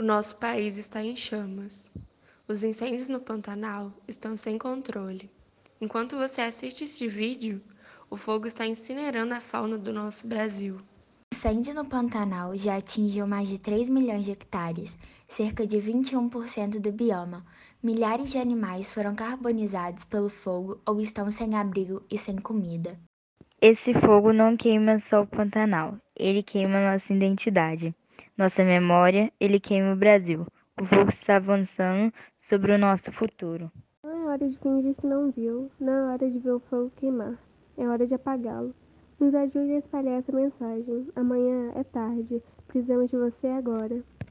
O nosso país está em chamas. Os incêndios no Pantanal estão sem controle. Enquanto você assiste este vídeo, o fogo está incinerando a fauna do nosso Brasil. O incêndio no Pantanal já atingiu mais de 3 milhões de hectares, cerca de 21% do bioma. Milhares de animais foram carbonizados pelo fogo ou estão sem abrigo e sem comida. Esse fogo não queima só o Pantanal, ele queima nossa identidade, nossa memória, ele queima o Brasil. O fogo está avançando sobre o nosso futuro. Não é hora de fingir que não viu, não é hora de ver o fogo queimar, é hora de apagá-lo. Nos ajude a espalhar essa mensagem. Amanhã é tarde, precisamos de você agora.